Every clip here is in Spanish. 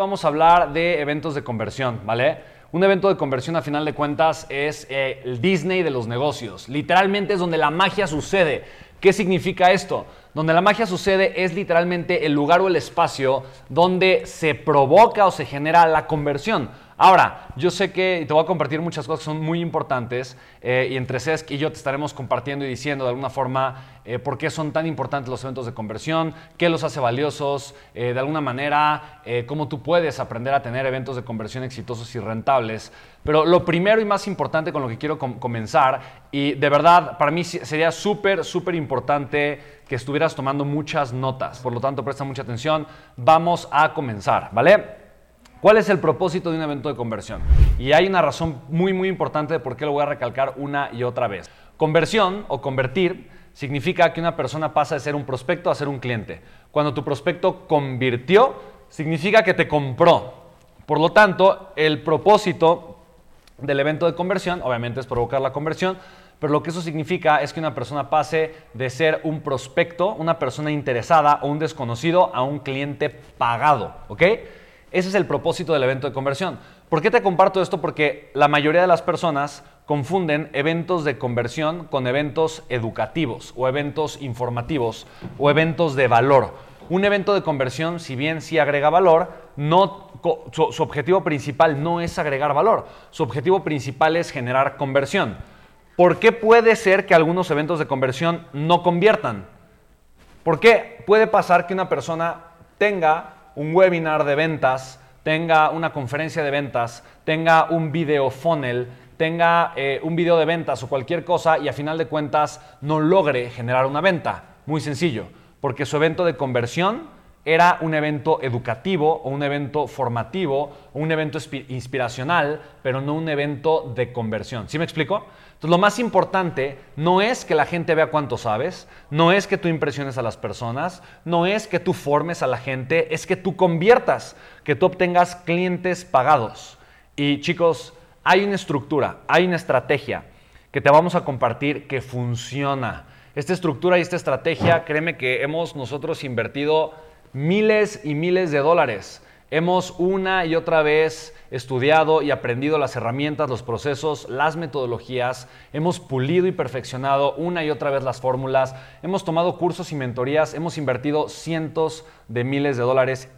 vamos a hablar de eventos de conversión, ¿vale? Un evento de conversión a final de cuentas es eh, el Disney de los negocios. Literalmente es donde la magia sucede. ¿Qué significa esto? Donde la magia sucede es literalmente el lugar o el espacio donde se provoca o se genera la conversión. Ahora, yo sé que te voy a compartir muchas cosas que son muy importantes eh, y entre Cesc y yo te estaremos compartiendo y diciendo de alguna forma eh, por qué son tan importantes los eventos de conversión, qué los hace valiosos, eh, de alguna manera cómo tú puedes aprender a tener eventos de conversión exitosos y rentables. Pero lo primero y más importante con lo que quiero comenzar, y de verdad para mí sería súper, súper importante que estuvieras tomando muchas notas, por lo tanto presta mucha atención, vamos a comenzar, ¿vale? ¿Cuál es el propósito de un evento de conversión? Y hay una razón muy muy importante de por qué lo voy a recalcar una y otra vez. Conversión o convertir significa que una persona pasa de ser un prospecto a ser un cliente. Cuando tu prospecto convirtió, significa que te compró. Por lo tanto, el propósito del evento de conversión, obviamente es provocar la conversión, pero lo que eso significa es que una persona pase de ser un prospecto, una persona interesada o un desconocido a un cliente pagado, ¿ok? Ese es el propósito del evento de conversión. ¿Por qué te comparto esto? Porque la mayoría de las personas confunden eventos de conversión con eventos educativos o eventos informativos o eventos de valor. Un evento de conversión, si bien sí agrega valor, no, su, su objetivo principal no es agregar valor. Su objetivo principal es generar conversión. ¿Por qué puede ser que algunos eventos de conversión no conviertan? ¿Por qué puede pasar que una persona tenga un webinar de ventas, tenga una conferencia de ventas, tenga un video funnel, tenga eh, un video de ventas o cualquier cosa y a final de cuentas no logre generar una venta. Muy sencillo, porque su evento de conversión era un evento educativo o un evento formativo un evento inspiracional, pero no un evento de conversión. ¿Sí me explico? Entonces, lo más importante no es que la gente vea cuánto sabes, no es que tú impresiones a las personas, no es que tú formes a la gente, es que tú conviertas, que tú obtengas clientes pagados. Y chicos, hay una estructura, hay una estrategia que te vamos a compartir que funciona. Esta estructura y esta estrategia, créeme que hemos nosotros invertido miles y miles de dólares. Hemos una y otra vez estudiado y aprendido las herramientas, los procesos, las metodologías, hemos pulido y perfeccionado una y otra vez las fórmulas, hemos tomado cursos y mentorías, hemos invertido cientos de miles de dólares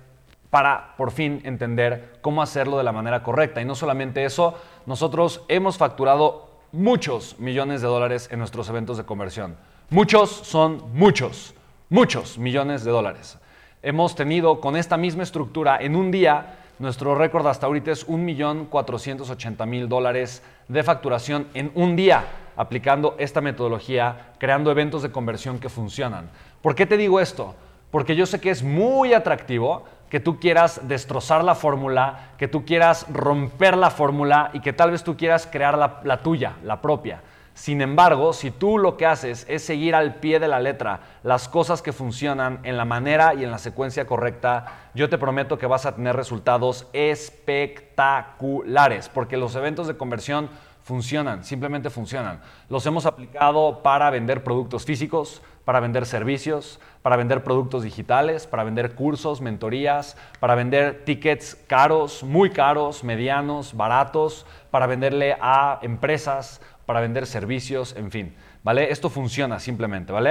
para por fin entender cómo hacerlo de la manera correcta. Y no solamente eso, nosotros hemos facturado muchos millones de dólares en nuestros eventos de conversión. Muchos son muchos, muchos millones de dólares hemos tenido con esta misma estructura en un día, nuestro récord hasta ahorita es 1.480.000 dólares de facturación en un día aplicando esta metodología, creando eventos de conversión que funcionan. ¿Por qué te digo esto? Porque yo sé que es muy atractivo que tú quieras destrozar la fórmula, que tú quieras romper la fórmula y que tal vez tú quieras crear la, la tuya, la propia. Sin embargo, si tú lo que haces es seguir al pie de la letra las cosas que funcionan en la manera y en la secuencia correcta, yo te prometo que vas a tener resultados espectaculares, porque los eventos de conversión funcionan, simplemente funcionan. Los hemos aplicado para vender productos físicos, para vender servicios, para vender productos digitales, para vender cursos, mentorías, para vender tickets caros, muy caros, medianos, baratos, para venderle a empresas, para vender servicios, en fin, ¿vale? Esto funciona simplemente, ¿vale?